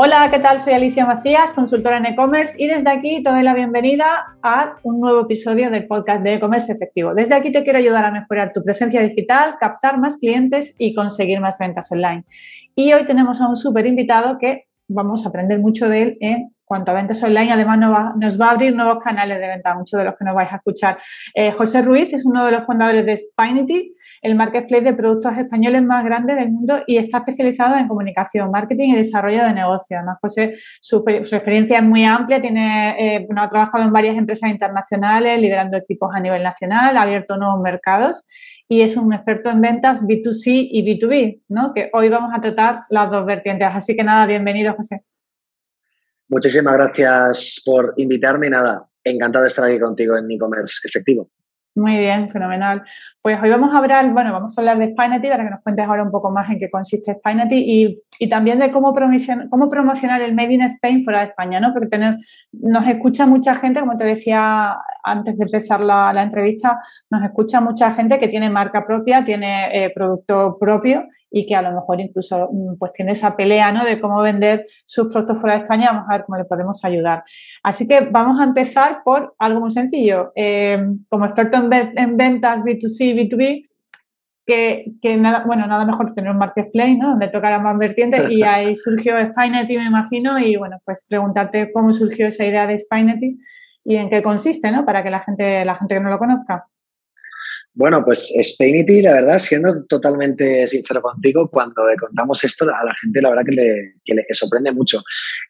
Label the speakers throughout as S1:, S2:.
S1: Hola, ¿qué tal? Soy Alicia Macías, consultora en e-commerce y desde aquí te doy la bienvenida a un nuevo episodio del podcast de e-commerce efectivo. Desde aquí te quiero ayudar a mejorar tu presencia digital, captar más clientes y conseguir más ventas online. Y hoy tenemos a un súper invitado que vamos a aprender mucho de él en cuanto a ventas online. Además, nos va, a abrir nuevos canales de venta, muchos de los que nos vais a escuchar. Eh, José Ruiz es uno de los fundadores de Spinity, el marketplace de productos españoles más grande del mundo y está especializado en comunicación, marketing y desarrollo de negocios. Además, José, su, experiencia es muy amplia, tiene, eh, ha trabajado en varias empresas internacionales, liderando equipos a nivel nacional, ha abierto nuevos mercados y es un experto en ventas B2C y B2B, ¿no? que hoy vamos a tratar las dos vertientes. Así que nada, bienvenido, José.
S2: Muchísimas gracias por invitarme. Nada, encantado de estar aquí contigo en e-commerce efectivo.
S1: Muy bien, fenomenal. Pues hoy vamos a hablar, bueno, vamos a hablar de Spinety para que nos cuentes ahora un poco más en qué consiste Spinety y, y también de cómo, promocionar, cómo promocionar el Made in Spain fuera de España, ¿no? Porque tener, nos escucha mucha gente, como te decía antes de empezar la, entrevista, nos escucha mucha gente que tiene marca propia, tiene eh, producto propio y que a lo mejor incluso mm, pues tiene esa pelea ¿no? de cómo vender sus productos fuera de España. Vamos a ver cómo le podemos ayudar. Así que vamos a empezar por algo muy sencillo. Eh, como experto en, ventas B2C, B2B, que, nada, bueno, nada mejor tener un marketplace, ¿no? Donde tocar más vertientes y ahí surgió Spinety, me imagino, y bueno, pues preguntarte cómo surgió esa idea de Spinety y en qué consiste, ¿no? Para que la gente, la gente que no lo conozca.
S2: Bueno, pues Spainity, la verdad, siendo totalmente sincero contigo, cuando le contamos esto a la gente, la verdad que le, sorprende mucho.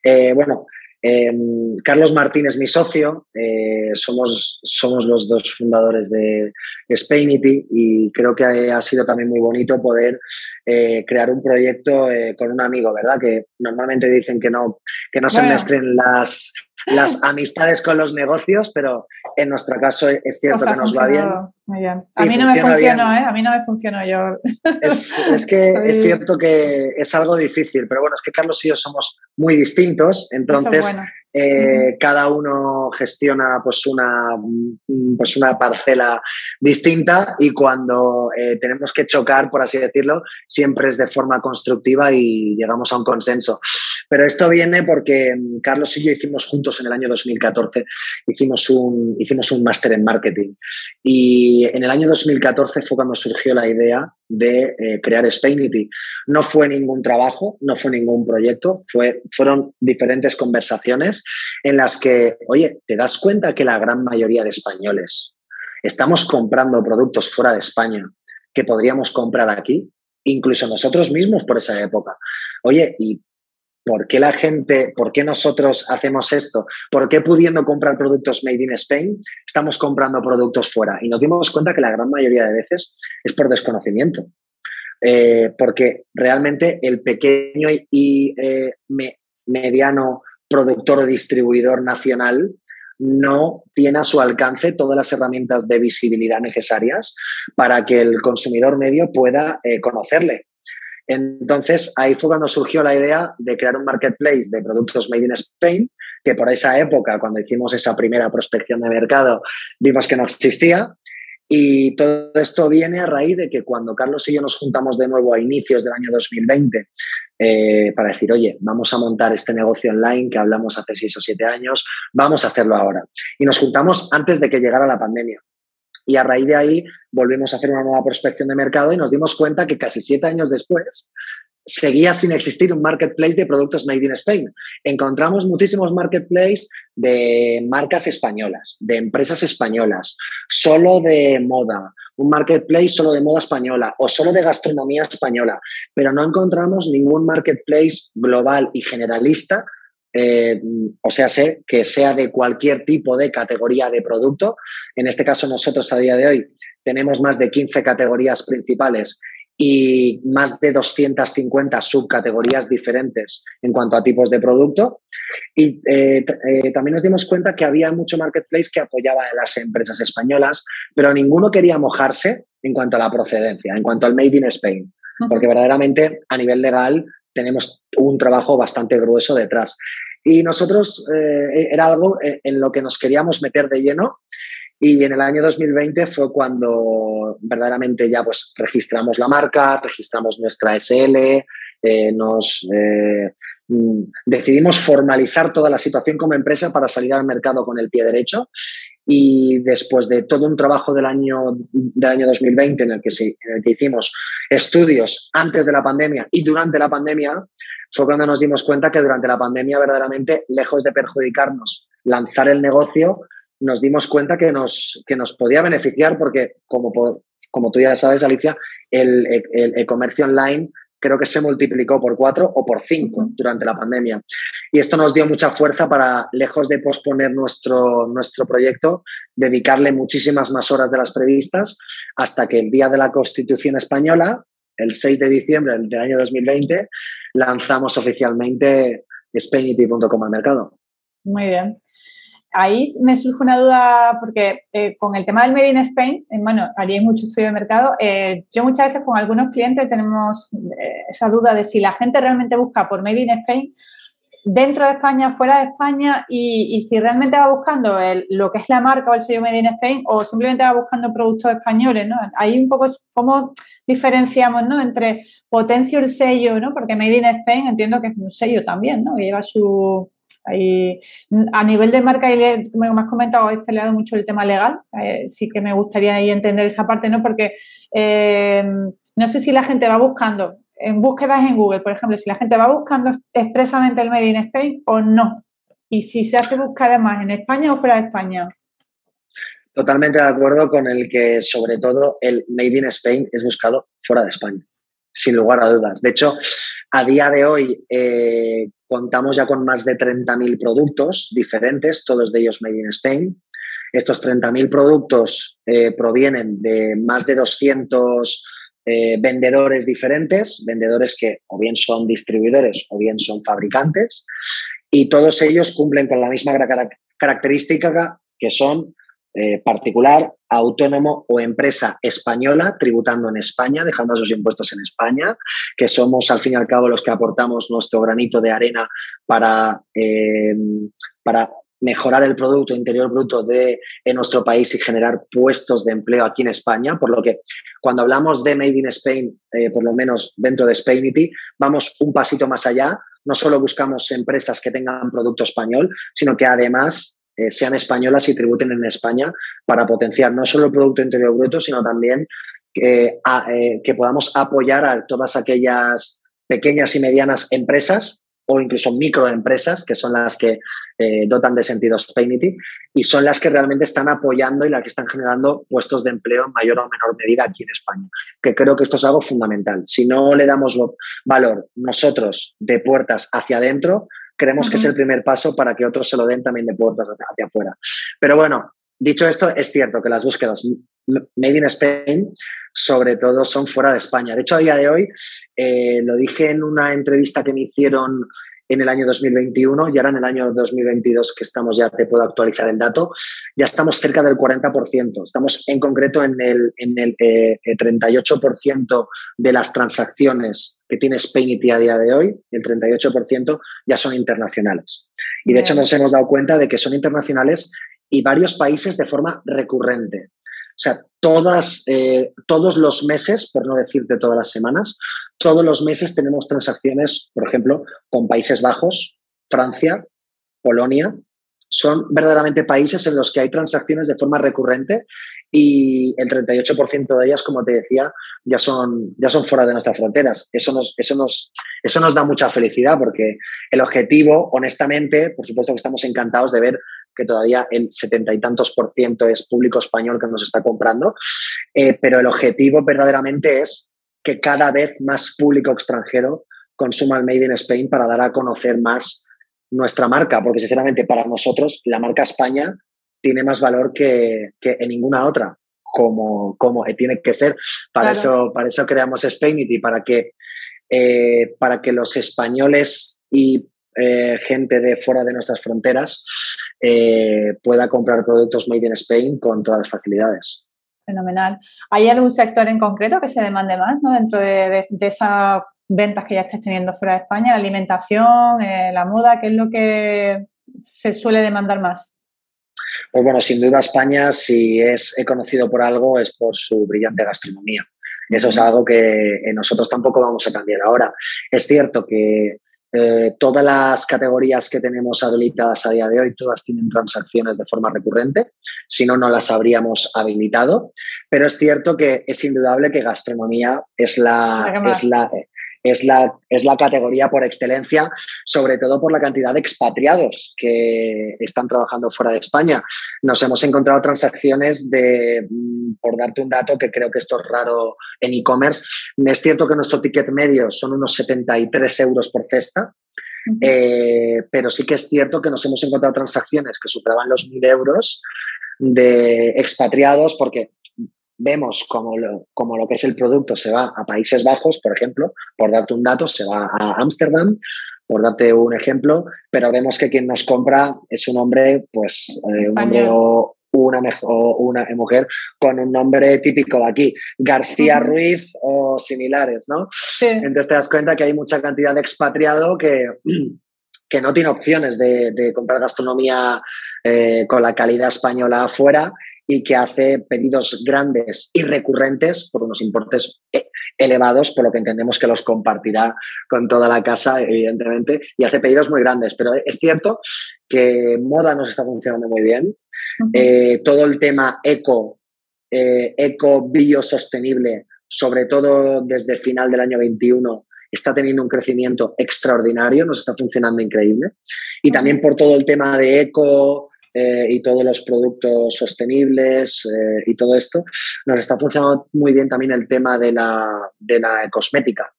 S2: Eh, bueno, em, Carlos Martín es mi socio, eh, somos, somos los dos fundadores de Spainity y creo que ha sido también muy bonito poder eh, crear un proyecto con un amigo, ¿verdad? Que normalmente dicen que no, que no se mezclen las, las amistades con los negocios, pero en nuestro caso es cierto que nos va bien.
S1: Muy bien. A mí no me funcionó, ¿eh? A mí no me funcionó yo.
S2: Es, que es cierto que es algo difícil, pero bueno, es que Carlos y yo somos muy distintos, entonces eh, cada uno gestiona pues una, pues una parcela distinta y cuando eh, tenemos que chocar, por así decirlo, siempre es de forma constructiva y llegamos a un consenso. Pero esto viene porque mm, Carlos y yo hicimos juntos en el año 2014, hicimos un, hicimos un máster en marketing. Y en el año 2014 fue cuando surgió la idea de eh, crear Spainity. No fue ningún trabajo, no fue ningún proyecto, fue, fueron diferentes conversaciones en las que, oye, te das cuenta que la gran mayoría de españoles estamos comprando productos fuera de España que podríamos comprar aquí, incluso nosotros mismos por esa época. Oye, ¿y ¿Por qué la gente, por qué nosotros hacemos esto? ¿Por qué pudiendo comprar productos made in Spain estamos comprando productos fuera? Y nos dimos cuenta que la gran mayoría de veces es por desconocimiento. Eh, porque realmente el pequeño y eh, mediano productor o distribuidor nacional no tiene a su alcance todas las herramientas de visibilidad necesarias para que el consumidor medio pueda eh, conocerle. Entonces, ahí fue cuando surgió la idea de crear un marketplace de productos made in Spain, que por esa época, cuando hicimos esa primera prospección de mercado, vimos que no existía. Y todo esto viene a raíz de que cuando Carlos y yo nos juntamos de nuevo a inicios del año 2020 eh, para decir, oye, vamos a montar este negocio online que hablamos hace seis o siete años, vamos a hacerlo ahora. Y nos juntamos antes de que llegara la pandemia. Y a raíz de ahí volvimos a hacer una nueva prospección de mercado y nos dimos cuenta que casi siete años después seguía sin existir un marketplace de productos made in Spain. Encontramos muchísimos marketplaces de marcas españolas, de empresas españolas, solo de moda, un marketplace solo de moda española o solo de gastronomía española, pero no encontramos ningún marketplace global y generalista eh, o sea, sé que sea de cualquier tipo de categoría de producto. En este caso, nosotros a día de hoy tenemos más de 15 categorías principales y más de 250 subcategorías diferentes en cuanto a tipos de producto. Y eh, eh, también nos dimos cuenta que había mucho marketplace que apoyaba a las empresas españolas, pero ninguno quería mojarse en cuanto a la procedencia, en cuanto al Made in Spain, porque verdaderamente a nivel legal tenemos un trabajo bastante grueso detrás. Y nosotros eh, era algo en, lo que nos queríamos meter de lleno. Y en el año 2020 fue cuando verdaderamente ya pues registramos la marca, registramos nuestra SL, eh, nos, eh, mm, decidimos formalizar toda la situación como empresa para salir al mercado con el pie derecho y después de todo un trabajo del año, del año 2020 en el, que en el que hicimos estudios antes de la pandemia y durante la pandemia, fue cuando nos dimos cuenta que durante la pandemia verdaderamente, lejos de perjudicarnos lanzar el negocio, nos dimos cuenta que nos, que nos podía beneficiar porque, como, como tú ya sabes, Alicia, el e-comercio online creo que se multiplicó por cuatro o por cinco durante la pandemia. Y esto nos dio mucha fuerza para, lejos de posponer nuestro, nuestro proyecto, dedicarle muchísimas más horas de las previstas hasta que el día de la Constitución Española, el 6 de diciembre del año 2020, lanzamos oficialmente Spainity.com al mercado.
S1: Muy bien ahí me surge una duda porque eh, con el tema del Made in Spain, eh, bueno, haría mucho estudio de mercado, eh, yo muchas veces con algunos clientes tenemos esa duda de si la gente realmente busca por Made in Spain dentro de España, fuera de España y, si realmente va buscando lo que es la marca o el sello Made in Spain o simplemente va buscando productos españoles, ¿no? Ahí un poco es cómo diferenciamos, ¿no? Entre potencio el sello, ¿no? Porque Made in Spain entiendo que es un sello también, ¿no? Que lleva su, a nivel de marca, como has comentado, habéis peleado mucho el tema legal. Eh, sí que me gustaría ahí entender esa parte, ¿no? Porque eh, no sé si la gente va buscando, en búsquedas en Google, por ejemplo, si la gente va buscando expresamente el Made in Spain o no. Y si se hace búsqueda más en España o fuera de España.
S2: Totalmente de acuerdo con el que, sobre todo, el Made in Spain es buscado fuera de España, sin lugar a dudas. De hecho, a día de hoy, eh, Contamos ya con más de 30.000 productos diferentes, todos de ellos made in Spain. Estos 30.000 productos eh, provienen de más de 200 eh, vendedores diferentes, vendedores que o bien son distribuidores o bien son fabricantes, y todos ellos cumplen con la misma característica que son eh, particular, autónomo o empresa española tributando en España, dejando sus impuestos en España, que somos al fin y al cabo los que aportamos nuestro granito de arena para, eh, para mejorar el Producto Interior Bruto de en nuestro país y generar puestos de empleo aquí en España, por lo que cuando hablamos de Made in Spain, eh, por lo menos dentro de Spainity, vamos un pasito más allá. No solo buscamos empresas que tengan producto español, sino que además eh, sean españolas y tributen en España para potenciar no solo el Producto Interior Bruto, sino también eh, que podamos apoyar a todas aquellas pequeñas y medianas empresas o incluso microempresas, que son las que eh, dotan de sentido Spainity, y son las que realmente están apoyando y las que están generando puestos de empleo en mayor o menor medida aquí en España. Que creo que esto es algo fundamental. Si no le damos valor nosotros de puertas hacia adentro, creemos que es el primer paso para que otros se lo den también de puertas hacia, afuera. Pero bueno, dicho esto, es cierto que las búsquedas Made in Spain sobre todo son fuera de España. De hecho, a día de hoy, eh, lo dije en una entrevista que me hicieron en el año 2021 y ahora en el año 2022 que estamos ya, te puedo actualizar el dato, ya estamos cerca del 40%. Estamos en concreto en el, en el 38% eh, de las transacciones que tiene Spainity a día de hoy, el 38% ya son internacionales. Y de hecho nos hemos dado cuenta de que son internacionales y varios países de forma recurrente. O sea, todas, eh, todos los meses, por no decirte todas las semanas, todos los meses tenemos transacciones, por ejemplo, con Países Bajos, Francia, Polonia. Son verdaderamente países en los que hay transacciones de forma recurrente y el 38% de ellas, como te decía, ya son, ya son fuera de nuestras fronteras. Eso nos, eso, nos, eso nos da mucha felicidad porque el objetivo, honestamente, por supuesto que estamos encantados de ver que todavía el setenta y tantos por ciento es público español que nos está comprando, eh, pero el objetivo verdaderamente es que cada vez más público extranjero consuma el Made in Spain para dar a conocer más nuestra marca, porque sinceramente para nosotros la marca España tiene más valor que, en ninguna otra, como, como tiene que ser. Para, eso, para eso creamos Spainity, para que, eh, para que los españoles y eh, gente de fuera de nuestras fronteras eh, pueda comprar productos made in Spain con todas las facilidades.
S1: Fenomenal. ¿Hay algún sector en concreto que se demande más ¿no? dentro de, esas ventas que ya estés teniendo fuera de España? ¿La alimentación, eh, la moda? ¿Qué es lo que se suele demandar más?
S2: Pues bueno, sin duda España, si es conocido por algo, es por su brillante gastronomía. Eso es algo que nosotros tampoco vamos a cambiar ahora. Es cierto que eh, todas las categorías que tenemos habilitadas a día de hoy, todas tienen transacciones de forma recurrente, si no, no las habríamos habilitado. Pero es cierto que es indudable que gastronomía es la, es la, es la, es la categoría por excelencia, sobre todo por la cantidad de expatriados que están trabajando fuera de España. Nos hemos encontrado transacciones de, mm, por darte un dato que creo que esto es raro en e-commerce, es cierto que nuestro ticket medio son unos 73 euros por cesta, eh, pero sí que es cierto que nos hemos encontrado transacciones que superaban los 1.000 euros de expatriados, porque vemos como lo, como lo que es el producto se va a Países Bajos, por ejemplo, por darte un dato, se va a Ámsterdam, por darte un ejemplo, pero vemos que quien nos compra es un hombre, pues eh, un hombre o una, una mujer con un nombre típico de aquí, García Ruiz o similares, ¿no? Entonces te das cuenta que hay mucha cantidad de expatriado que, que no tiene opciones de, comprar gastronomía eh, con la calidad española afuera y que hace pedidos grandes y recurrentes por unos importes eh, elevados, por lo que entendemos que los compartirá con toda la casa, evidentemente, y hace pedidos muy grandes. Pero es cierto que moda nos está funcionando muy bien. Eh, todo el tema eco, eh, eco biosostenible, sobre todo desde final del año 21, está teniendo un crecimiento extraordinario, nos está funcionando increíble. Y también por todo el tema de eco, eh, y todos los productos sostenibles eh, y todo esto, nos está funcionando muy bien también el tema de la, de la cosmética.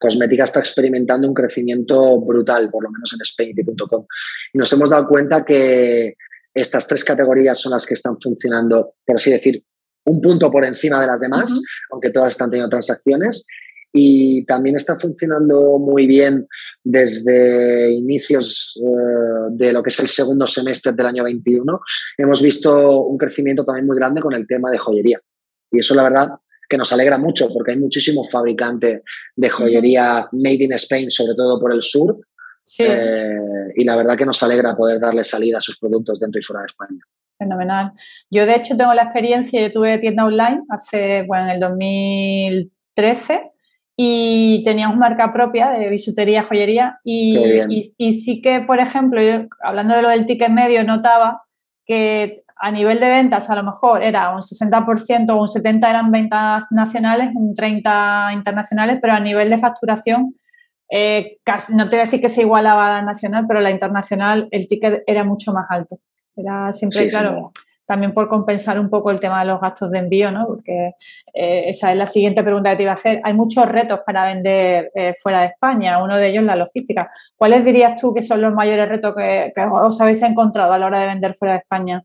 S2: Cosmética está experimentando un crecimiento brutal, por lo menos en Spainity.com. Y nos hemos dado cuenta que estas tres categorías son las que están funcionando, por así decir, un punto por encima de las demás, aunque todas están teniendo transacciones y también está funcionando muy bien desde inicios eh, de lo que es el segundo semestre del año 21. Hemos visto un crecimiento también muy grande con el tema de joyería. Y eso la verdad que nos alegra mucho porque hay muchísimos fabricantes de joyería made in Spain, sobre todo por el sur. Eh, y la verdad que nos alegra poder darle salida a sus productos dentro y fuera de España.
S1: Fenomenal. Yo de hecho tengo la experiencia, yo tuve tienda online hace, bueno, en el 2013 y teníamos marca propia de bisutería, joyería y, y, sí que, por ejemplo, yo, hablando de lo del ticket medio, notaba que a nivel de ventas a lo mejor era un 60% o un 70% eran ventas nacionales, un 30% internacionales, pero a nivel de facturación, eh, casi, no te voy a decir que se igualaba a la nacional, pero la internacional el ticket era mucho más alto. Era siempre, claro, también por compensar un poco el tema de los gastos de envío, ¿no? Porque eh, esa es la siguiente pregunta que te iba a hacer. Hay muchos retos para vender eh, fuera de España, uno de ellos la logística. ¿Cuáles dirías tú que son los mayores retos que, os habéis encontrado a la hora de vender fuera de España?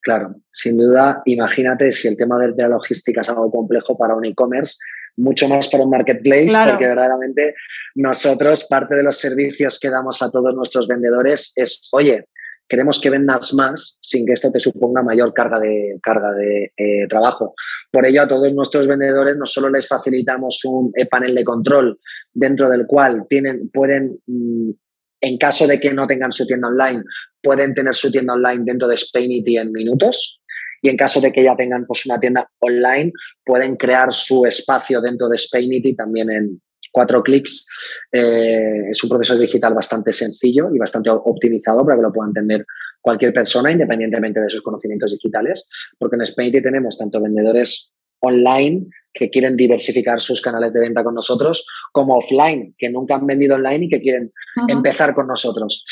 S2: Claro, sin duda, imagínate si el tema de, la logística es algo complejo para un e-commerce, mucho más para un marketplace, porque verdaderamente nosotros, parte de los servicios que damos a todos nuestros vendedores es, oye, queremos que vendas más sin que esto te suponga mayor carga de, carga de eh, trabajo. Por ello, a todos nuestros vendedores no solo les facilitamos un eh, panel de control dentro del cual tienen, pueden, mm, en caso de que no tengan su tienda online, pueden tener su tienda online dentro de Spainity en minutos. Y en caso de que ya tengan pues, una tienda online, pueden crear su espacio dentro de Spainity también en, cuatro clics. Eh, es un proceso digital bastante sencillo y bastante optimizado para que lo pueda entender cualquier persona, independientemente de sus conocimientos digitales, porque en Spainity tenemos tanto vendedores online que quieren diversificar sus canales de venta con nosotros, como offline, que nunca han vendido online y que quieren empezar con nosotros.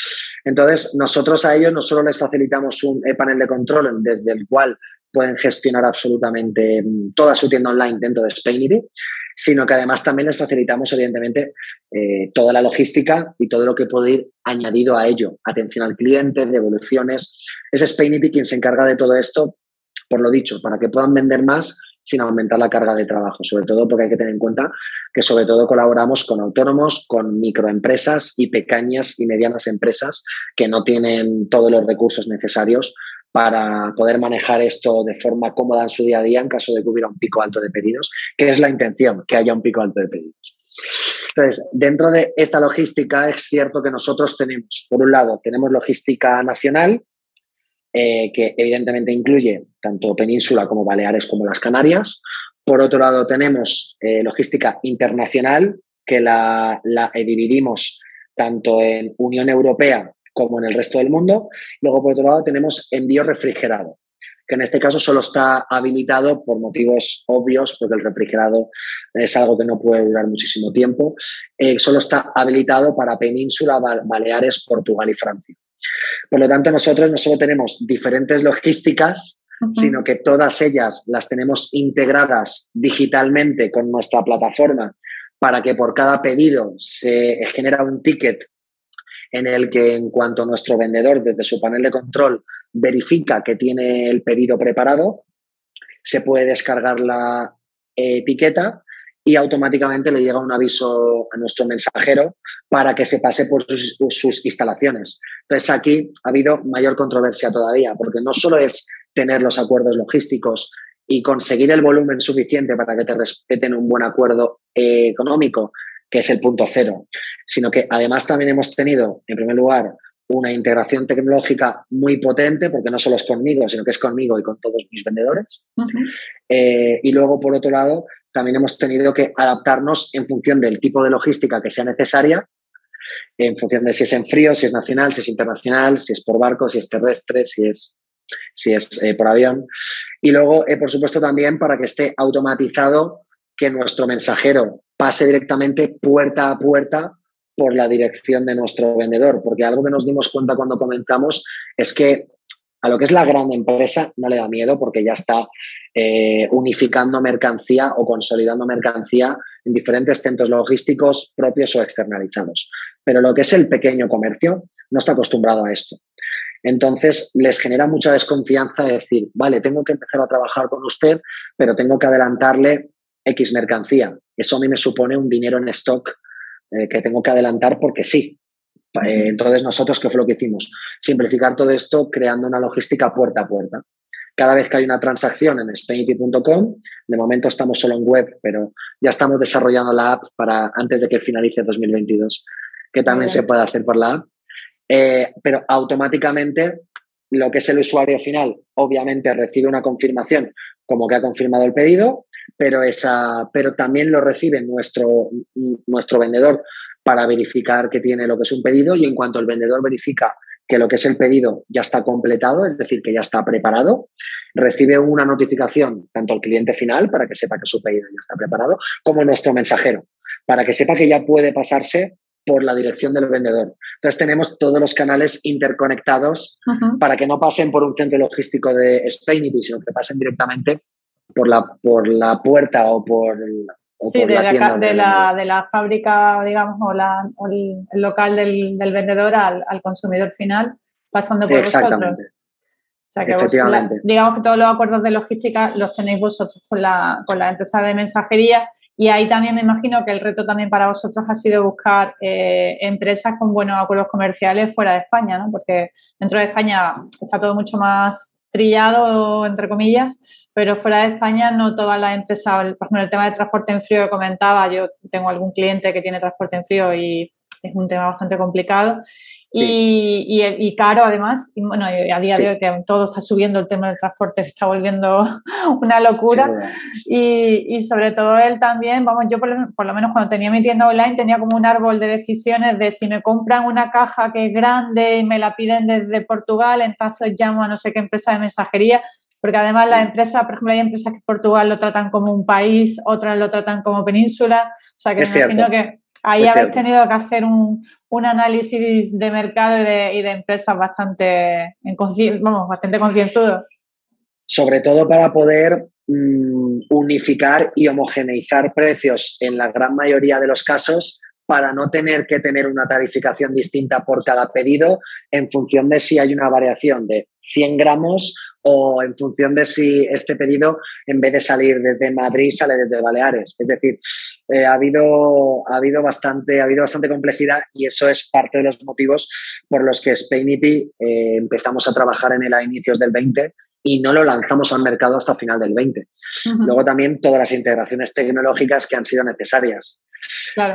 S2: Entonces, nosotros a ellos no solo les facilitamos un panel de control desde el cual pueden gestionar absolutamente mm, toda su tienda online dentro de Spainity, sino que además también les facilitamos, evidentemente, eh, toda la logística y todo lo que puede ir añadido a ello. Atención al cliente, devoluciones. Es Spainity quien se encarga de todo esto, por lo dicho, para que puedan vender más sin aumentar la carga de trabajo, sobre todo porque hay que tener en cuenta que sobre todo colaboramos con autónomos, con microempresas y pequeñas y medianas empresas que no tienen todos los recursos necesarios para poder manejar esto de forma cómoda en su día a día en caso de que hubiera un pico alto de pedidos, que es la intención, que haya un pico alto de pedidos. Entonces, dentro de esta logística es cierto que nosotros tenemos, por un lado, tenemos logística nacional, eh, que evidentemente incluye tanto Península como Baleares como las Canarias. Por otro lado, tenemos eh, logística internacional, que la, dividimos tanto en Unión Europea como en el resto del mundo. Luego, por otro lado, tenemos envío refrigerado, que en este caso solo está habilitado por motivos obvios, porque el refrigerado es algo que no puede durar muchísimo tiempo. Eh, solo está habilitado para Península, Baleares, Portugal y Francia. Por lo tanto, nosotros no solo tenemos diferentes logísticas, sino que todas ellas las tenemos integradas digitalmente con nuestra plataforma para que por cada pedido se genera un ticket en el que en cuanto nuestro vendedor desde su panel de control verifica que tiene el pedido preparado, se puede descargar la etiqueta y automáticamente le llega un aviso a nuestro mensajero para que se pase por sus, instalaciones. Entonces aquí ha habido mayor controversia todavía, porque no solo es tener los acuerdos logísticos y conseguir el volumen suficiente para que te respeten un buen acuerdo eh, económico, que es el punto cero, sino que además también hemos tenido, en primer lugar, una integración tecnológica muy potente, porque no solo es conmigo, sino que es conmigo y con todos mis vendedores. Eh, y luego, por otro lado, también hemos tenido que adaptarnos en función del tipo de logística que sea necesaria, en función de si es en frío, si es nacional, si es internacional, si es por barco, si es terrestre, si es, si es eh, por avión. Y luego, eh, por supuesto, también para que esté automatizado que nuestro mensajero pase directamente puerta a puerta por la dirección de nuestro vendedor, porque algo que nos dimos cuenta cuando comenzamos es que a lo que es la gran empresa no le da miedo porque ya está eh, unificando mercancía o consolidando mercancía en diferentes centros logísticos propios o externalizados. Pero lo que es el pequeño comercio no está acostumbrado a esto. Entonces les genera mucha desconfianza decir, vale, tengo que empezar a trabajar con usted, pero tengo que adelantarle X mercancía. Eso a mí me supone un dinero en stock eh, que tengo que adelantar porque sí. Eh, entonces, nosotros, ¿qué fue lo que hicimos? Simplificar todo esto creando una logística puerta a puerta. Cada vez que hay una transacción en spainity.com, de momento estamos solo en web, pero ya estamos desarrollando la app para antes de que finalice 2022, que también se puede hacer por la app. Eh, pero automáticamente lo que es el usuario final, obviamente recibe una confirmación como que ha confirmado el pedido, pero, esa, pero también lo recibe nuestro, nuestro vendedor para verificar que tiene lo que es un pedido y en cuanto el vendedor verifica que lo que es el pedido ya está completado, es decir, que ya está preparado, recibe una notificación tanto al cliente final para que sepa que su pedido ya está preparado, como nuestro mensajero, para que sepa que ya puede pasarse por la dirección del vendedor. Entonces tenemos todos los canales interconectados para que no pasen por un centro logístico de Spainity, sino que pasen directamente por la, por la puerta o por
S1: sí, de, la, de, la, fábrica, digamos, o, la, el, local del, vendedor al, consumidor final, pasando por vosotros. O sea que digamos que todos los acuerdos de logística los tenéis vosotros con la, con la empresa de mensajería y ahí también me imagino que el reto también para vosotros ha sido buscar eh, empresas con buenos acuerdos comerciales fuera de España, ¿no? Porque dentro de España está todo mucho más trillado, entre comillas, pero fuera de España no todas las empresas, por ejemplo, el tema de transporte en frío que comentaba, yo tengo algún cliente que tiene transporte en frío y es un tema bastante complicado y, y, caro además. Y bueno, a día de hoy que todo está subiendo, el tema del transporte se está volviendo una locura. y, y, sobre todo él también, vamos, yo por lo, menos cuando tenía mi tienda online tenía como un árbol de decisiones de si me compran una caja que es grande y me la piden desde Portugal, entonces llamo a no sé qué empresa de mensajería. Porque además las empresas, por ejemplo, hay empresas que Portugal lo tratan como un país, otras lo tratan como península. O sea que me imagino que Ahí habéis tenido que hacer un, análisis de mercado y de, empresas bastante, vamos, bastante concienzudo.
S2: Sobre todo para poder mm, unificar y homogeneizar precios en la gran mayoría de los casos para no tener que tener una tarificación distinta por cada pedido en función de si hay una variación de 100 gramos o en función de si este pedido, en vez de salir desde Madrid, sale desde Baleares. Es decir, eh, ha, habido, ha, habido bastante, ha habido bastante complejidad y eso es parte de los motivos por los que Spainity eh, empezamos a trabajar en él a inicios del 20 y no lo lanzamos al mercado hasta final del 20. Luego también todas las integraciones tecnológicas que han sido necesarias.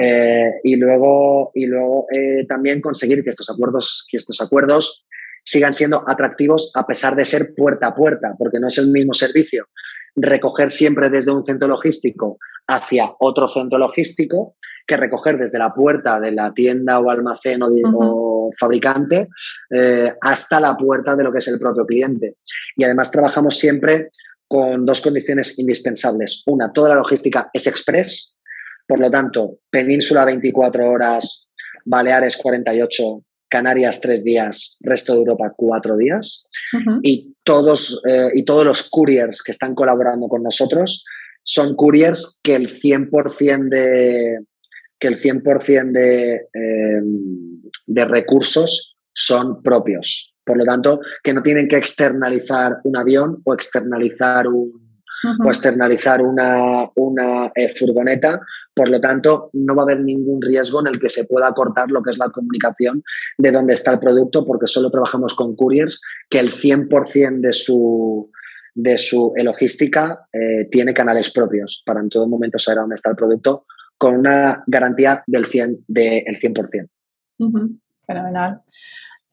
S2: Eh, y luego, y luego también conseguir que estos acuerdos, que estos acuerdos sigan siendo atractivos a pesar de ser puerta a puerta, porque no es el mismo servicio recoger siempre desde un centro logístico hacia otro centro logístico que recoger desde la puerta de la tienda o almacén o, fabricante eh, hasta la puerta de lo que es el propio cliente. Y además trabajamos siempre con dos condiciones indispensables. Una, toda la logística es express, por lo tanto, península 24 horas, Baleares 48, Canarias tres días, resto de Europa cuatro días. y, todos, eh, y todos los couriers que están colaborando con nosotros son couriers que el 100% de, que el 100 de, em, de recursos son propios. Por lo tanto, que no tienen que externalizar un avión o externalizar, un, o externalizar una, una eh, furgoneta. Por lo tanto, no va a haber ningún riesgo en el que se pueda cortar lo que es la comunicación de dónde está el producto, porque solo trabajamos con couriers que el 100% de su, de su logística eh, tiene canales propios para en todo momento saber dónde está el producto con una garantía del 100%. De el 100%.
S1: Fenomenal.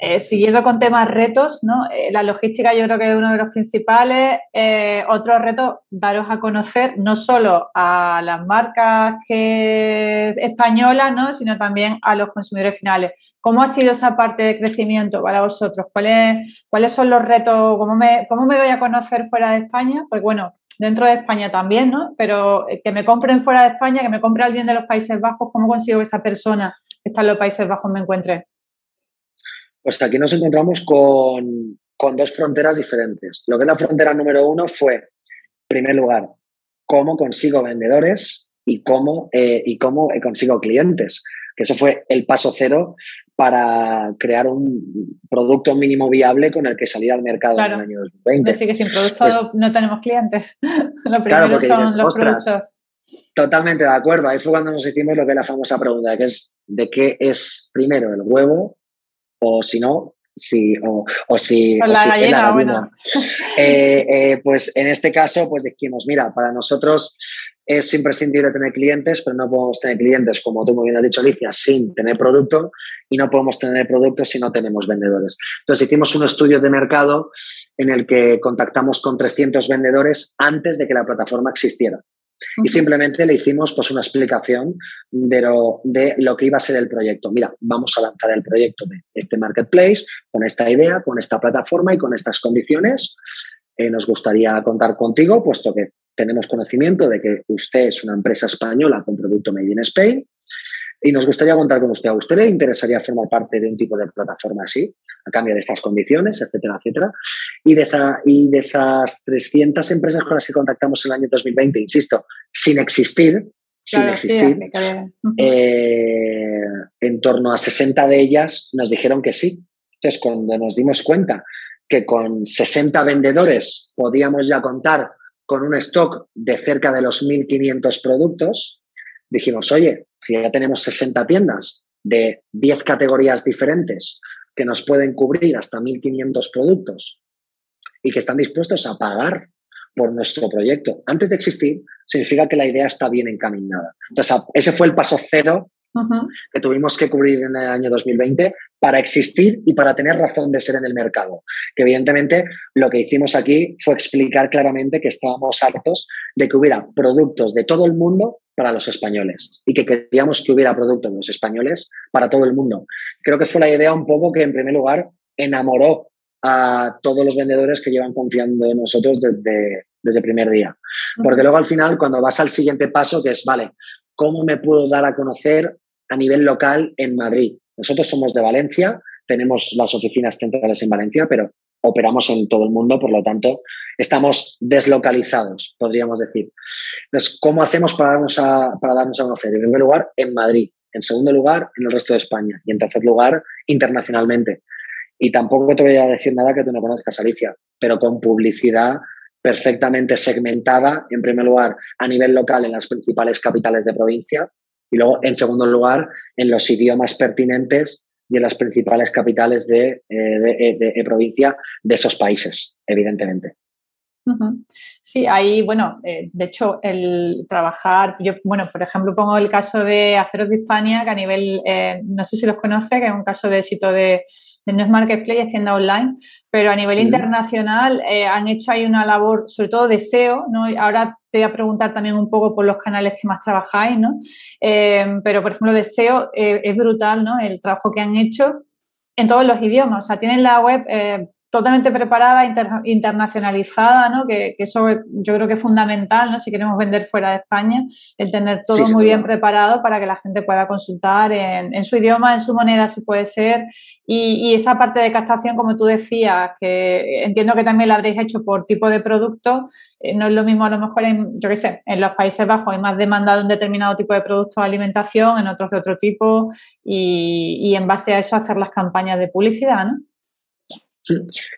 S1: Eh, siguiendo con temas retos, ¿no? Eh, la logística yo creo que es uno de los principales. Eh, otro reto, daros a conocer no solo a las marcas españolas, ¿no? sino también a los consumidores finales. ¿Cómo ha sido esa parte de crecimiento para vosotros? ¿Cuáles, cuáles son los retos? ¿Cómo me, ¿Cómo me doy a conocer fuera de España? Pues bueno, dentro de España también, ¿no? Pero que me compren fuera de España, que me compre alguien de los Países Bajos, ¿cómo consigo que esa persona que está en los Países Bajos me encuentre?
S2: Pues aquí nos encontramos con, dos fronteras diferentes. Lo que es la frontera número uno fue, en primer lugar, cómo consigo vendedores y cómo, eh, y cómo consigo clientes. Que eso fue el paso cero para crear un producto mínimo viable con el que salir al mercado en el año 2020.
S1: Así que sin producto pues no tenemos clientes. Lo primero son los productos.
S2: Totalmente de acuerdo. Ahí fue cuando nos hicimos lo que es la famosa pregunta, que es de qué es primero el huevo o si no, si, o, o si,
S1: o la gallina.
S2: Eh, eh, pues en este caso, pues dijimos, mira, para nosotros es imprescindible tener clientes, pero no podemos tener clientes, como tú muy bien has dicho, Alicia, sin tener producto y no podemos tener producto si no tenemos vendedores. Entonces hicimos un estudio de mercado en el que contactamos con 300 vendedores antes de que la plataforma existiera. Y simplemente le hicimos pues, una explicación de lo, de lo que iba a ser el proyecto. Mira, vamos a lanzar el proyecto de este marketplace con esta idea, con esta plataforma y con estas condiciones. Eh, nos gustaría contar contigo, puesto que tenemos conocimiento de que usted es una empresa española con producto Made in Spain y nos gustaría contar con usted. ¿A usted le interesaría formar parte de un tipo de plataforma así, a cambio de estas condiciones, etcétera, etcétera? Y de, esa, y de esas 300 empresas con las que contactamos en el año 2020, insisto, sin existir, sin existir, eh, en torno a 60 de ellas nos dijeron que sí. Entonces, cuando nos dimos cuenta que con 60 vendedores podíamos ya contar con un stock de cerca de los 1.500 productos, dijimos, oye, si ya tenemos 60 tiendas de 10 categorías diferentes que nos pueden cubrir hasta 1.500 productos y que están dispuestos a pagar por nuestro proyecto antes de existir, significa que la idea está bien encaminada. Entonces, ese fue el paso cero que tuvimos que cubrir en el año 2020 para existir y para tener razón de ser en el mercado. Que evidentemente lo que hicimos aquí fue explicar claramente que estábamos hartos de que hubiera productos de todo el mundo para los españoles y que queríamos que hubiera productos de los españoles para todo el mundo. Creo que fue la idea un poco que en primer lugar enamoró a todos los vendedores que llevan confiando en nosotros desde, desde el primer día. Porque luego al final, cuando vas al siguiente paso, que es, vale, ¿cómo me puedo dar a conocer a nivel local en Madrid? Nosotros somos de Valencia, tenemos las oficinas centrales en Valencia, pero operamos en todo el mundo, por lo tanto, estamos deslocalizados, podríamos decir. Entonces, ¿cómo hacemos para darnos a, para darnos a conocer? En primer lugar, en Madrid. En segundo lugar, en el resto de España. Y en tercer lugar, internacionalmente. Y tampoco te voy a decir nada que tú no conozcas, Alicia, pero con publicidad perfectamente segmentada, en primer lugar, a nivel local en las principales capitales de provincia y luego, en segundo lugar, en los idiomas pertinentes y en las principales capitales de, eh, de, provincia de esos países, evidentemente.
S1: Sí, ahí, bueno, eh, de hecho, el trabajar, yo, bueno, por ejemplo, pongo el caso de Aceros de Hispania, que a nivel, eh, no sé si los conoce, que es un caso de éxito de, de No Marketplace, tienda online, pero a nivel internacional eh, han hecho ahí una labor, sobre todo de SEO, ¿no? Ahora te voy a preguntar también un poco por los canales que más trabajáis, ¿no? pero, por ejemplo, de SEO es brutal, ¿no? El trabajo que han hecho en todos los idiomas, o sea, tienen la web totalmente preparada, internacionalizada, ¿no? Que, eso yo creo que es fundamental, ¿no? Si queremos vender fuera de España, el tener todo muy bien preparado para que la gente pueda consultar en, su idioma, en su moneda, si puede ser. Y, esa parte de captación, como tú decías, que entiendo que también la habréis hecho por tipo de producto, eh, no es lo mismo a lo mejor en, yo qué sé, en los Países Bajos hay más demanda de un determinado tipo de producto de alimentación, en otros de otro tipo, y, y en base a eso hacer las campañas de publicidad, ¿no?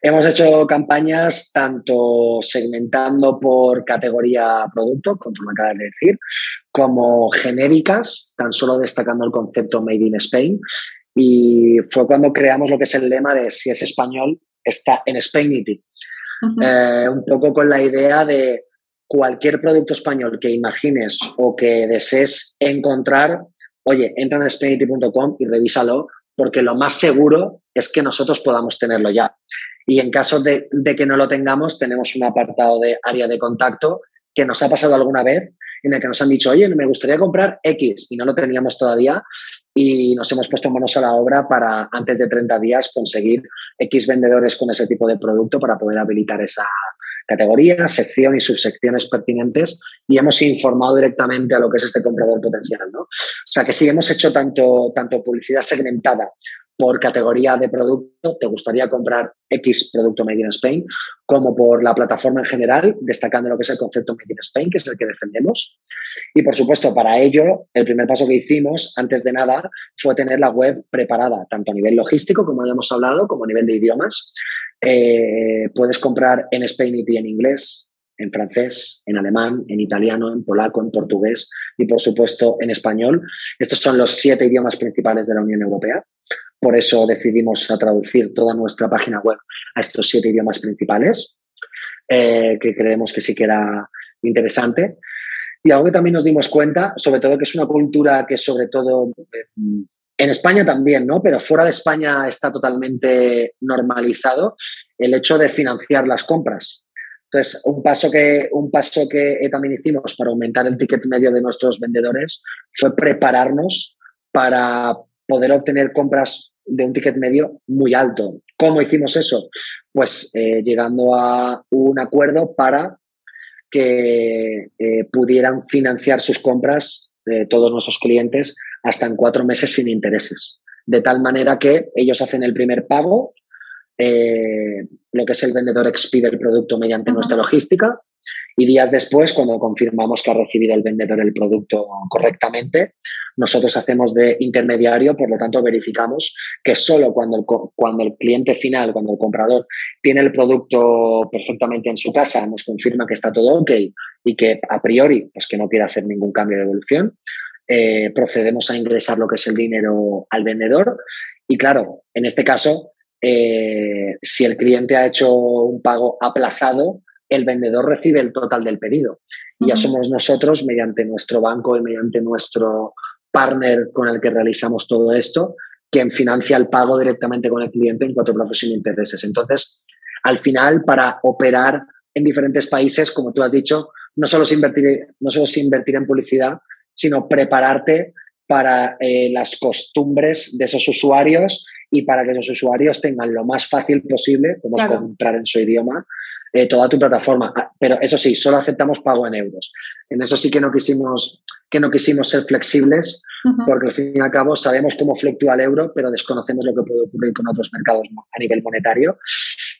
S2: Hemos hecho campañas tanto segmentando por categoría producto, como acabas de decir, como genéricas, tan solo destacando el concepto Made in Spain. Y fue cuando creamos lo que es el lema de si es español, está en Spainity. Eh, un poco con la idea de cualquier producto español que imagines o que desees encontrar, oye, entra en spainity.com y revísalo porque lo más seguro es que nosotros podamos tenerlo ya. Y en caso de, que no lo tengamos, tenemos un apartado de área de contacto que nos ha pasado alguna vez en el que nos han dicho, oye, me gustaría comprar X y no lo teníamos todavía y nos hemos puesto manos a la obra para antes de 30 días conseguir X vendedores con ese tipo de producto para poder habilitar esa, categoría, sección y subsecciones pertinentes y hemos informado directamente a lo que es este comprador potencial. ¿no? O sea que sí, hemos hecho tanto, tanto publicidad segmentada por categoría de producto, te gustaría comprar X producto Made in Spain, como por la plataforma en general, destacando lo que es el concepto Made in Spain, que es el que defendemos. Y por supuesto, para ello, el primer paso que hicimos, antes de nada, fue tener la web preparada, tanto a nivel logístico, como habíamos hablado, como a nivel de idiomas. Eh, puedes comprar en Spainity en inglés, en francés, en alemán, en italiano, en polaco, en portugués y, por supuesto, en español. Estos son los siete idiomas principales de la Unión Europea. Por eso decidimos traducir toda nuestra página web a estos siete idiomas principales, eh, que creemos que sí que era interesante. Y algo que también nos dimos cuenta, sobre todo que es una cultura que sobre todo eh, en España también, ¿no? Pero fuera de España está totalmente normalizado el hecho de financiar las compras. Entonces, un paso que, un paso que también hicimos para aumentar el ticket medio de nuestros vendedores fue prepararnos para poder obtener compras de un ticket medio muy alto. ¿Cómo hicimos eso? Pues eh, llegando a un acuerdo para que eh, pudieran financiar sus compras de todos nuestros clientes hasta en cuatro meses sin intereses. De tal manera que ellos hacen el primer pago, eh, lo que es el vendedor expide el producto mediante nuestra logística y días después, cuando confirmamos que ha recibido el vendedor el producto correctamente, nosotros hacemos de intermediario, por lo tanto verificamos que solo cuando el, cuando el cliente final, cuando el comprador tiene el producto perfectamente en su casa, nos confirma que está todo ok y que a priori pues que no quiere hacer ningún cambio de evolución, eh, procedemos a ingresar lo que es el dinero al vendedor. Y claro, en este caso, eh, si el cliente ha hecho un pago aplazado, el vendedor recibe el total del pedido. Y ya somos nosotros, mediante nuestro banco y mediante nuestro partner con el que realizamos todo esto, quien financia el pago directamente con el cliente en cuatro plazos sin intereses. Entonces, al final, para operar en diferentes países, como tú has dicho, no solo es invertir, no solo es invertir en publicidad, sino prepararte para eh, las costumbres de esos usuarios y para que esos usuarios tengan lo más fácil posible, como comprar en su idioma, eh, toda tu plataforma. Ah, pero eso sí, solo aceptamos pago en euros. En eso sí que no quisimos, que no quisimos ser flexibles, porque al fin y al cabo sabemos cómo fluctúa el euro, pero desconocemos lo que puede ocurrir con otros mercados a nivel monetario.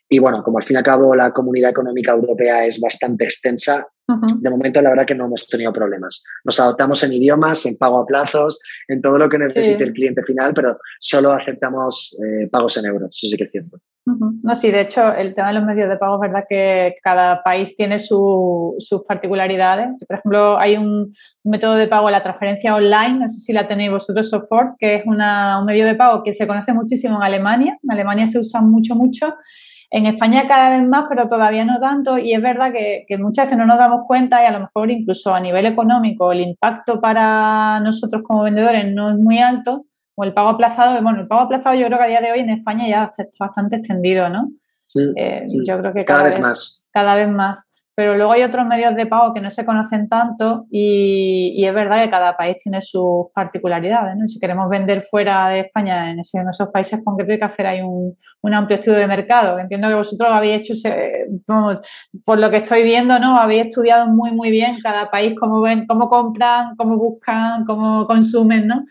S2: Y bueno, como al fin y al cabo la comunidad económica europea es bastante extensa, de momento la verdad que no hemos tenido problemas. Nos adoptamos en idiomas, en pago a plazos, en todo lo que necesite el cliente final, pero solo aceptamos eh, pagos en euros, eso sí que es cierto.
S1: No, sí, de hecho, el tema de los medios de pago es verdad que cada país tiene sus particularidades. Por ejemplo, hay un, método de pago, la transferencia online, no sé si la tenéis vosotros, Software, que es un medio de pago que se conoce muchísimo en Alemania. En Alemania se usa mucho, mucho En España cada vez más, pero todavía no tanto. Y es verdad que, muchas veces no nos damos cuenta y a lo mejor incluso a nivel económico el impacto para nosotros como vendedores no es muy alto. O el pago aplazado, bueno, el pago aplazado yo creo que a día de hoy en España ya está bastante extendido, ¿no? Eh, yo creo que cada, vez, más. Cada vez más. Pero luego hay otros medios de pago que no se conocen tanto y, es verdad que cada país tiene sus particularidades. ¿no? Si queremos vender fuera de España en, esos países concretos hay que hacer ahí un, amplio estudio de mercado. Entiendo que vosotros lo habéis hecho, por lo que estoy viendo, ¿no? habéis estudiado muy, muy bien cada país, cómo, ven, cómo compran, cómo buscan, cómo consumen. ¿no?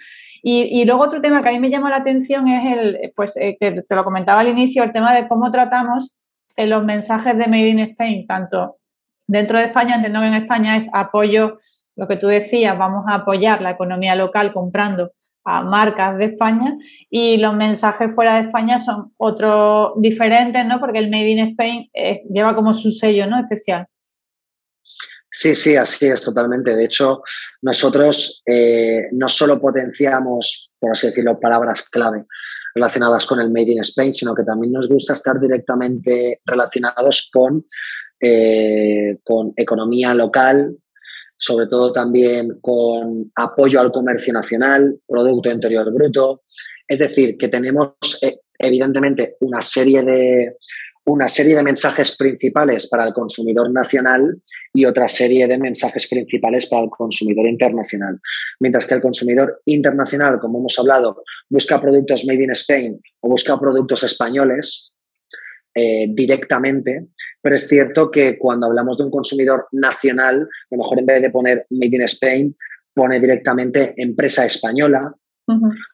S1: Y, luego otro tema que a mí me llama la atención es el, pues eh, que te lo comentaba al inicio, el tema de cómo tratamos en los mensajes de Made in Spain, tanto Dentro de España, entiendo que en España es apoyo, lo que tú decías, vamos a apoyar la economía local comprando a marcas de España y los mensajes fuera de España son otros diferentes, ¿no? Porque el Made in Spain eh, lleva como su sello, ¿no? Especial.
S2: Sí, sí, así es totalmente. De hecho, nosotros eh, no solo potenciamos, por así decirlo, palabras clave relacionadas con el Made in Spain, sino que también nos gusta estar directamente relacionados con eh, con economía local, sobre todo también con apoyo al comercio nacional, Producto Interior Bruto. Es decir, que tenemos eh, evidentemente una serie de una serie de mensajes principales para el consumidor nacional y otra serie de mensajes principales para el consumidor internacional. Mientras que el consumidor internacional, como hemos hablado, busca productos made in Spain o busca productos españoles, eh, directamente, pero es cierto que cuando hablamos de un consumidor nacional, a lo mejor en vez de poner Made in Spain, pone directamente empresa española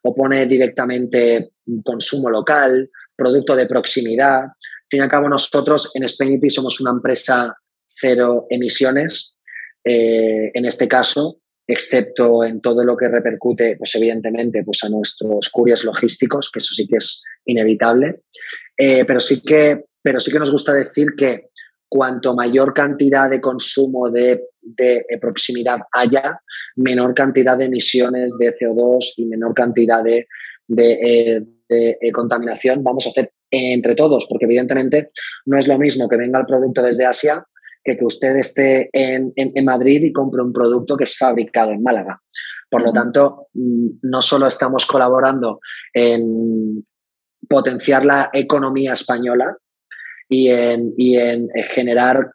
S2: o pone directamente consumo local, producto de proximidad. Fin y al cabo, nosotros en Spainity somos una empresa cero emisiones, eh, en este caso, excepto en todo lo que repercute, pues evidentemente, pues a nuestros couriers logísticos, que eso sí que es inevitable. Eh, pero, sí que, pero sí que nos gusta decir que cuanto mayor cantidad de consumo de, proximidad haya, menor cantidad de emisiones de CO2 y menor cantidad de, de eh, contaminación vamos a hacer entre todos, porque evidentemente no es lo mismo que venga el producto desde Asia que que usted esté en, Madrid y compre un producto que es fabricado en Málaga. Por lo tanto, mm, no solo estamos colaborando en potenciar la economía española y en, en generar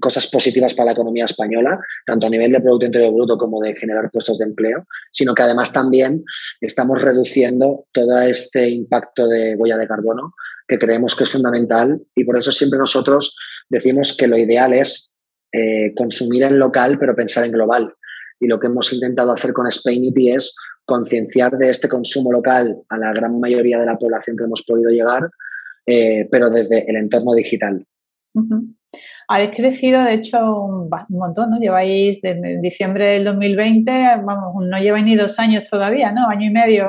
S2: cosas positivas para la economía española, tanto a nivel de Producto Interior Bruto como de generar puestos de empleo, sino que además también estamos reduciendo todo este impacto de huella de carbono que creemos que es fundamental y por eso siempre nosotros decimos que lo ideal es eh, consumir en local pero pensar en global. Y lo que hemos intentado hacer con Spainity es concienciar de este consumo local a la gran mayoría de la población que hemos podido llegar, eh, pero desde el entorno digital.
S1: Habéis crecido, de hecho, un, montón, ¿no? Lleváis desde diciembre del 2020, vamos, no lleváis ni dos años todavía, ¿no? Año y medio.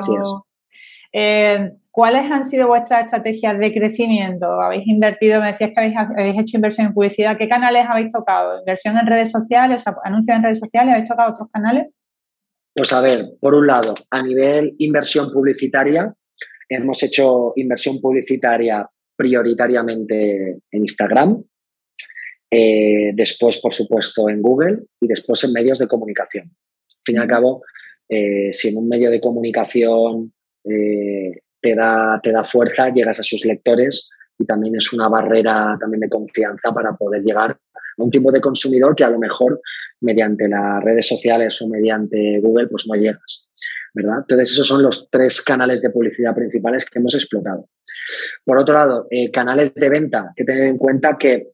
S1: Eh, ¿Cuáles han sido vuestras estrategias de crecimiento? ¿Habéis invertido, me decías que habéis, hecho inversión en publicidad? ¿Qué canales habéis tocado? ¿Inversión en redes sociales? ¿Anuncios en redes sociales? ¿Habéis tocado otros canales?
S2: Pues a ver, por un lado, a nivel inversión publicitaria, hemos hecho inversión publicitaria prioritariamente en Instagram, eh, después, por supuesto, en Google y después en medios de comunicación. Al fin y al cabo, eh, si en un medio de comunicación eh, te da, te da fuerza, llegas a sus lectores y también es una barrera también de confianza para poder llegar a un tipo de consumidor que a lo mejor mediante las redes sociales o mediante Google pues no llegas, ¿verdad? Entonces esos son los tres canales de publicidad principales que hemos explotado. Por otro lado, eh, canales de venta, que tener en cuenta que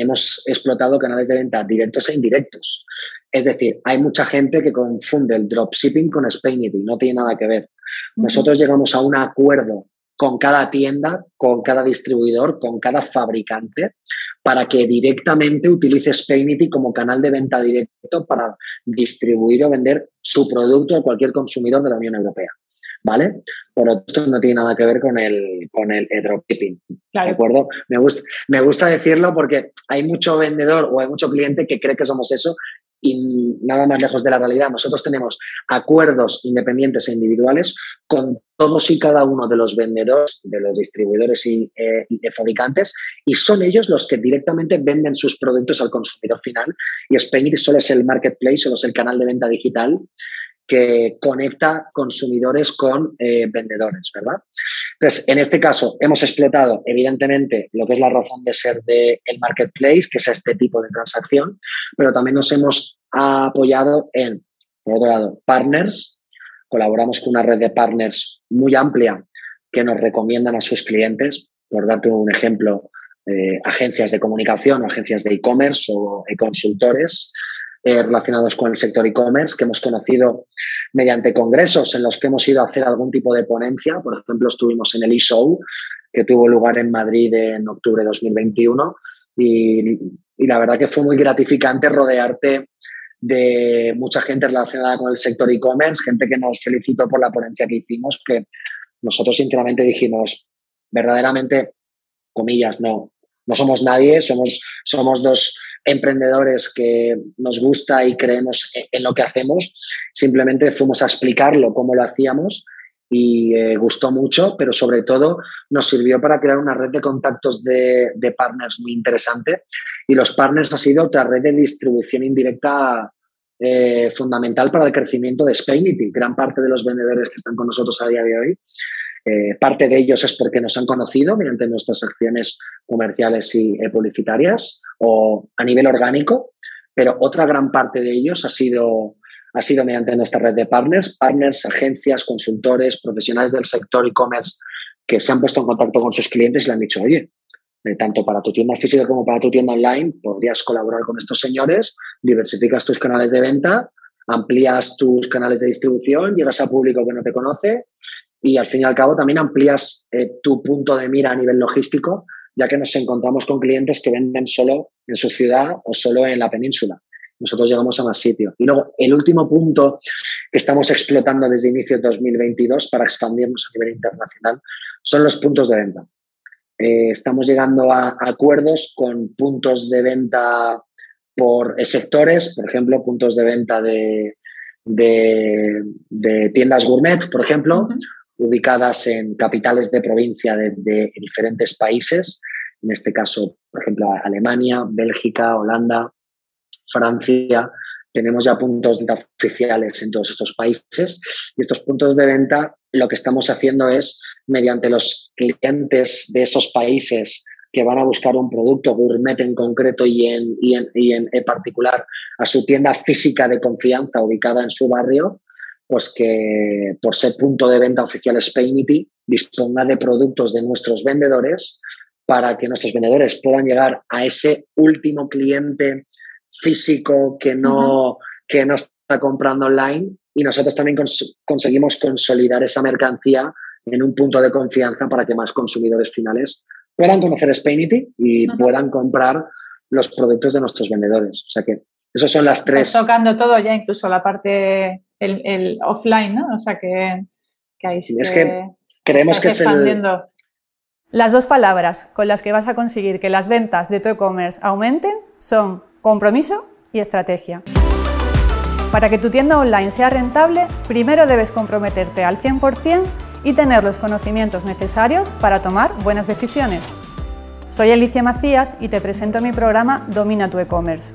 S2: hemos explotado canales de venta directos e indirectos. Es decir, hay mucha gente que confunde el dropshipping con Spainity, no tiene nada que ver. Nosotros llegamos a un acuerdo con cada tienda, con cada distribuidor, con cada fabricante, para que directamente utilice Spainity como canal de venta directo para distribuir o vender su producto a cualquier consumidor de la Unión Europea. ¿Vale? Por esto no tiene nada que ver con el, con el dropshipping. ¿De acuerdo? Me gusta, me gusta decirlo porque hay mucho vendedor o hay mucho cliente que cree que somos eso y nada más lejos de la realidad. Nosotros tenemos acuerdos independientes e individuales con todos y cada uno de los vendedores, de los distribuidores y, eh, fabricantes, y son ellos los que directamente venden sus productos al consumidor final. Y Spain solo es el marketplace, solo es el canal de venta digital que conecta consumidores con eh, vendedores, ¿verdad? Entonces, en este caso, hemos explotado, evidentemente, lo que es la razón de ser del marketplace, que es este tipo de transacción, pero también nos hemos apoyado en, por otro lado, partners. Colaboramos con una red de partners muy amplia que nos recomiendan a sus clientes. Por darte un ejemplo, eh, agencias de comunicación, agencias de e-commerce o consultores relacionados con el sector e-commerce que hemos conocido mediante congresos en los que hemos ido a hacer algún tipo de ponencia. Por ejemplo, estuvimos en el e-show que tuvo lugar en Madrid en octubre de 2021 y, y la verdad que fue muy gratificante rodearte de mucha gente relacionada con el sector e-commerce, gente que nos felicitó por la ponencia que hicimos, que nosotros sinceramente dijimos, verdaderamente, comillas, no, no somos nadie, somos, somos dos emprendedores que nos gusta y creemos en lo que hacemos. Simplemente fuimos a explicarlo cómo lo hacíamos y eh, gustó mucho, pero sobre todo nos sirvió para crear una red de contactos de, partners muy interesante. Y los partners ha sido otra red de distribución indirecta eh, fundamental para el crecimiento de Spainity. Gran parte de los vendedores que están con nosotros a día de hoy eh, parte de ellos es porque nos han conocido mediante nuestras acciones comerciales y eh, publicitarias o a nivel orgánico, pero otra gran parte de ellos ha sido, ha sido mediante nuestra red de partners, partners, agencias, consultores, profesionales del sector e-commerce que se han puesto en contacto con sus clientes y le han dicho, oye, eh, tanto para tu tienda física como para tu tienda online, podrías colaborar con estos señores, diversificas tus canales de venta, amplías tus canales de distribución, llegas a público que no te conoce y al fin y al cabo también amplías eh, tu punto de mira a nivel logístico, ya que nos encontramos con clientes que venden solo en su ciudad o solo en la península. Nosotros llegamos a más sitios. Y luego, el último punto que estamos explotando desde inicio de 2022 para expandirnos a nivel internacional son los puntos de venta. Eh, estamos llegando a, acuerdos con puntos de venta por sectores, por ejemplo, puntos de venta de, de, tiendas gourmet, por ejemplo, ubicadas en capitales de provincia de, diferentes países, en este caso, por ejemplo, Alemania, Bélgica, Holanda, Francia. Tenemos ya puntos de venta oficiales en todos estos países y estos puntos de venta lo que estamos haciendo es, mediante los clientes de esos países que van a buscar un producto gourmet en concreto y en, y en, en particular a su tienda física de confianza ubicada en su barrio, pues que por ser punto de venta oficial Spainity disponga de productos de nuestros vendedores para que nuestros vendedores puedan llegar a ese último cliente físico que no, que no está comprando online y nosotros también conseguimos consolidar esa mercancía en un punto de confianza para que más consumidores finales puedan conocer Spainity y puedan comprar los productos de nuestros vendedores. O sea que esas son las tres.
S3: tocando todo ya, incluso la parte el, offline, ¿no? O sea que, ahí sí.
S2: Es que, creemos que es el...
S1: Las dos palabras con las que vas a conseguir que las ventas de tu e-commerce aumenten son compromiso y estrategia. Para que tu tienda online sea rentable, primero debes comprometerte al 100% y tener los conocimientos necesarios para tomar buenas decisiones. Soy Alicia Macías y te presento mi programa Domina tu e-commerce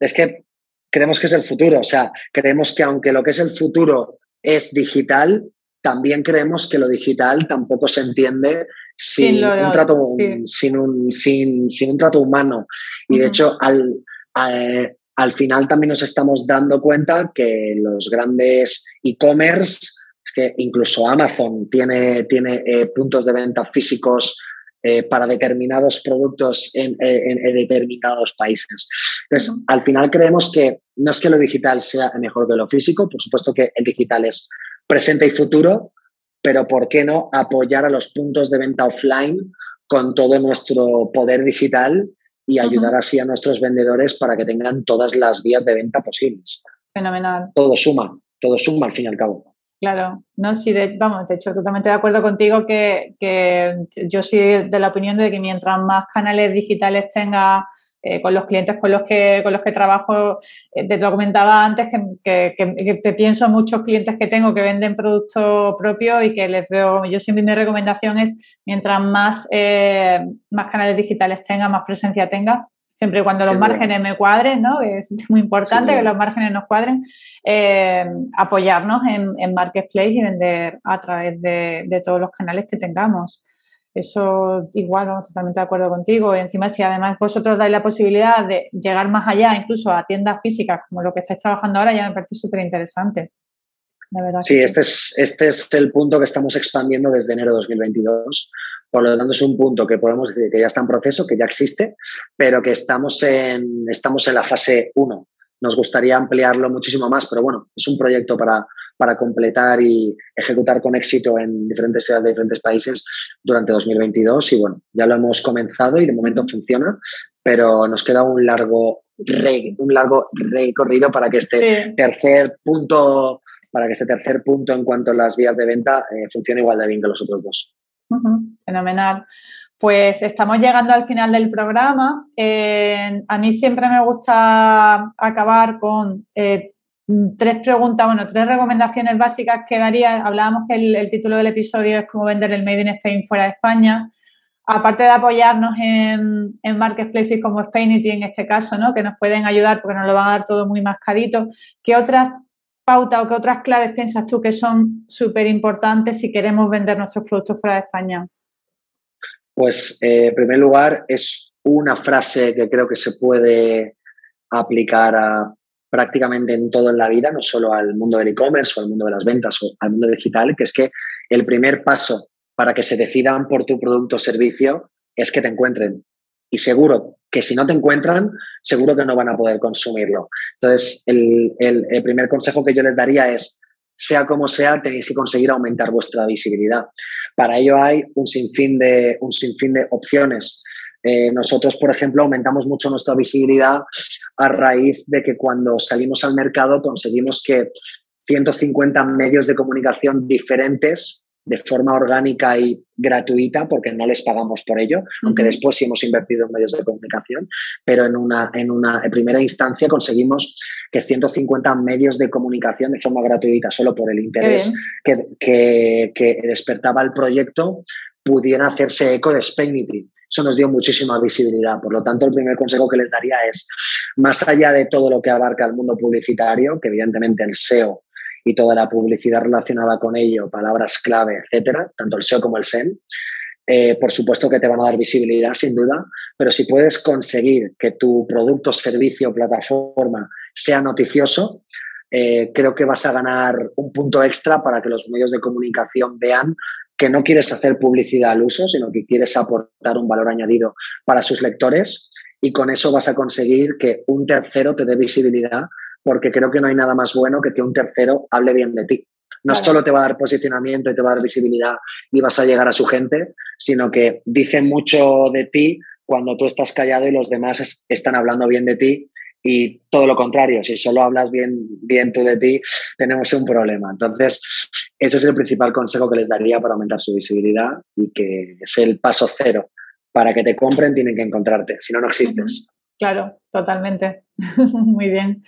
S2: Es que creemos que es el futuro. O sea, creemos que aunque lo que es el futuro es digital, también creemos que lo digital tampoco se entiende sin, un, trato, sin, un, sin, sin, un trato humano. Y de hecho, al, al final también nos estamos dando cuenta que los grandes e-commerce, es que incluso Amazon tiene, tiene eh, puntos de venta físicos eh, para determinados productos en, determinados países. Entonces, al final creemos que no es que lo digital sea mejor que lo físico, por supuesto que el digital es presente y futuro, pero ¿por qué no apoyar a los puntos de venta offline con todo nuestro poder digital y ayudar así a nuestros vendedores para que tengan todas las vías de venta posibles?
S1: Fenomenal.
S2: Todo suma, todo suma al fin y al cabo.
S1: Claro, no, sí, de, vamos, de hecho, totalmente de acuerdo contigo que, que yo soy de la opinión de que mientras más canales digitales tenga eh, con los clientes con los que, con los que trabajo, eh, te lo comentaba antes, que, que, pienso en muchos clientes que tengo que venden producto propio y que les veo, yo siempre mi recomendación es, mientras más, eh, más canales digitales tenga, más presencia tenga, siempre y cuando los márgenes me cuadren, ¿no? es muy importante que los márgenes nos cuadren, apoyarnos en, en, Marketplace y vender a través de, de todos los canales que tengamos. Eso igual, totalmente de acuerdo contigo. Y encima, si además vosotros dais la posibilidad de llegar más allá, incluso a tiendas físicas, como lo que estáis trabajando ahora, ya me parece súper interesante.
S2: Sí, este es, este es el punto que estamos expandiendo desde enero de 2022. Por lo tanto, es un punto que podemos decir que ya está en proceso, que ya existe, pero que estamos en, estamos en la fase 1. Nos gustaría ampliarlo muchísimo más, pero bueno, es un proyecto para, para completar y ejecutar con éxito en diferentes ciudades de diferentes países durante 2022. Y bueno, ya lo hemos comenzado y de momento funciona, pero nos queda un largo, un largo recorrido para que este tercer punto para que este tercer punto en cuanto a las vías de venta eh, funcione igual de bien que los otros dos.
S1: Fenomenal. Pues estamos llegando al final del programa. Eh, a mí siempre me gusta acabar con eh, tres preguntas, bueno, tres recomendaciones básicas que daría. Hablábamos que el, título del episodio es cómo vender el Made in Spain fuera de España. Aparte de apoyarnos en, marketplaces como Spainity en este caso, ¿no? que nos pueden ayudar porque nos lo van a dar todo muy mascadito, ¿qué otras pautas o qué otras claves piensas tú que son súper importantes si queremos vender nuestros productos fuera de España?
S2: Pues, eh, en primer lugar, es una frase que creo que se puede aplicar prácticamente en todo en la vida, no solo al mundo del e-commerce o al mundo de las ventas o al mundo digital, que es que el primer paso para que se decidan por tu producto o servicio es que te encuentren. Y seguro que si no te encuentran, seguro que no van a poder consumirlo. Entonces, el, el primer consejo que yo les daría es, sea como sea, tenéis que conseguir aumentar vuestra visibilidad. Para ello hay un sinfín de, un de opciones. Eh, nosotros, por ejemplo, aumentamos mucho nuestra visibilidad a raíz de que cuando salimos al mercado conseguimos que 150 medios de comunicación diferentes de forma orgánica y gratuita, porque no les pagamos por ello, aunque después sí hemos invertido en medios de comunicación, pero en una, en una primera instancia conseguimos que 150 medios de comunicación de forma gratuita, solo por el interés que, que, que, despertaba el proyecto, pudiera hacerse eco de Spainity. Eso nos dio muchísima visibilidad. Por lo tanto, el primer consejo que les daría es, más allá de todo lo que abarca el mundo publicitario, que evidentemente el SEO y toda la publicidad relacionada con ello, palabras clave, etcétera, tanto el SEO como el SEM, eh, por supuesto que te van a dar visibilidad, sin duda, pero si puedes conseguir que tu producto, servicio, plataforma sea noticioso, eh, creo que vas a ganar un punto extra para que los medios de comunicación vean que no quieres hacer publicidad al uso, sino que quieres aportar un valor añadido para sus lectores y con eso vas a conseguir que un tercero te dé visibilidad, porque creo que no hay nada más bueno que que un tercero hable bien de ti. No solo te va a dar posicionamiento y te va a dar visibilidad y vas a llegar a su gente, sino que dice mucho de ti cuando tú estás callado y los demás están hablando bien de ti y todo lo contrario, si solo hablas bien, bien tú de ti, tenemos un problema. Entonces, ese es el principal consejo que les daría para aumentar su visibilidad y que es el paso cero. Para que te compren tienen que encontrarte, si no, no existes.
S1: Claro, totalmente. Muy bien.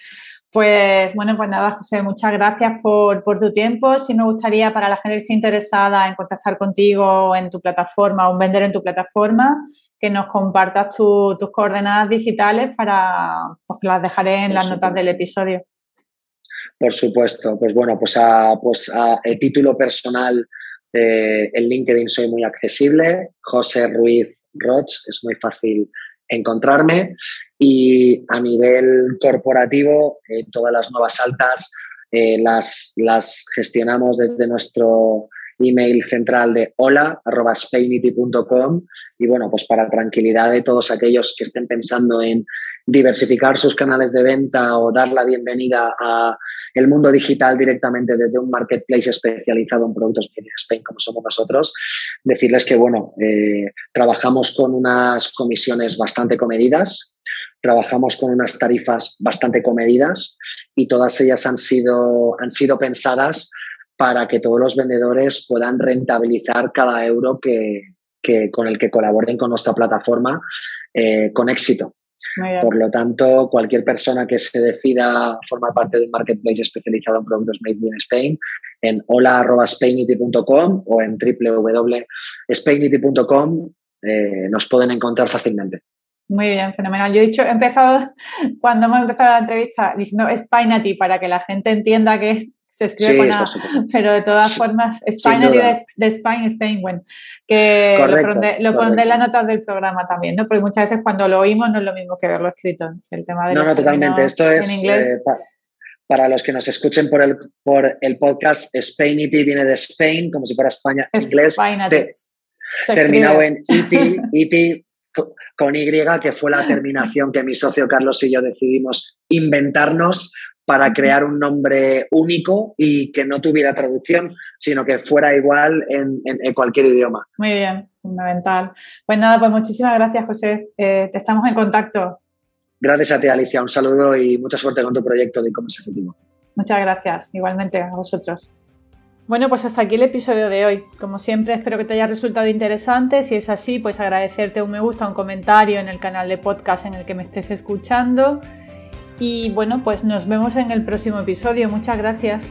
S1: Pues bueno, pues nada, José, muchas gracias por, tu tiempo. Sí me gustaría para la gente que esté interesada en contactar contigo en tu plataforma o en vender en tu plataforma, que nos compartas tus coordenadas digitales para, pues las dejaré en las notas del episodio.
S2: Por supuesto, pues bueno, pues a, pues a el título personal eh, en LinkedIn soy muy accesible, José Ruiz Roch, es muy fácil encontrarme y a nivel corporativo eh, todas las nuevas altas eh, las, las gestionamos desde nuestro email central de hola y bueno, pues para tranquilidad de todos aquellos que estén pensando en diversificar sus canales de venta o dar la bienvenida a el mundo digital directamente desde un marketplace especializado en productos Made in Spain como somos nosotros, decirles que bueno, eh, trabajamos con unas comisiones bastante comedidas, trabajamos con unas tarifas bastante comedidas y todas ellas han sido, han sido pensadas para que todos los vendedores puedan rentabilizar cada euro que, con el que colaboren con nuestra plataforma eh, con éxito. Por lo tanto, cualquier persona que se decida formar parte de un marketplace especializado en productos made in Spain, en hola.spainity.com o en www.spainity.com eh, nos pueden encontrar fácilmente.
S1: Muy bien, fenomenal. Yo he dicho, he empezado, cuando hemos empezado la entrevista, diciendo Spainity para que la gente entienda que se escribe con A, pero de todas formas, Spainity de, de, Spain, Spain, bueno, que lo pondré, en las notas del programa también, ¿no? Porque muchas veces cuando lo oímos no es lo mismo que verlo escrito. El tema de
S2: no, no, totalmente. Esto es, eh, para los que nos escuchen por el, por el podcast, Spainity viene de Spain, como si fuera España en inglés. terminado en ET, ET con Y, que fue la terminación que mi socio Carlos y yo decidimos inventarnos para crear un nombre único y que no tuviera traducción, sino que fuera igual en, cualquier idioma.
S1: Muy bien, fundamental. Pues nada, pues muchísimas gracias, José. Eh, estamos en contacto.
S2: Gracias a ti, Alicia. Un saludo y mucha suerte con tu proyecto de e-commerce efectivo.
S1: Muchas gracias, igualmente a vosotros. Bueno, pues hasta aquí el episodio de hoy. Como siempre, espero que te haya resultado interesante. Si es así, pues agradecerte un me gusta, un comentario en el canal de podcast en el que me estés escuchando. Y bueno, pues nos vemos en el próximo episodio. Muchas gracias.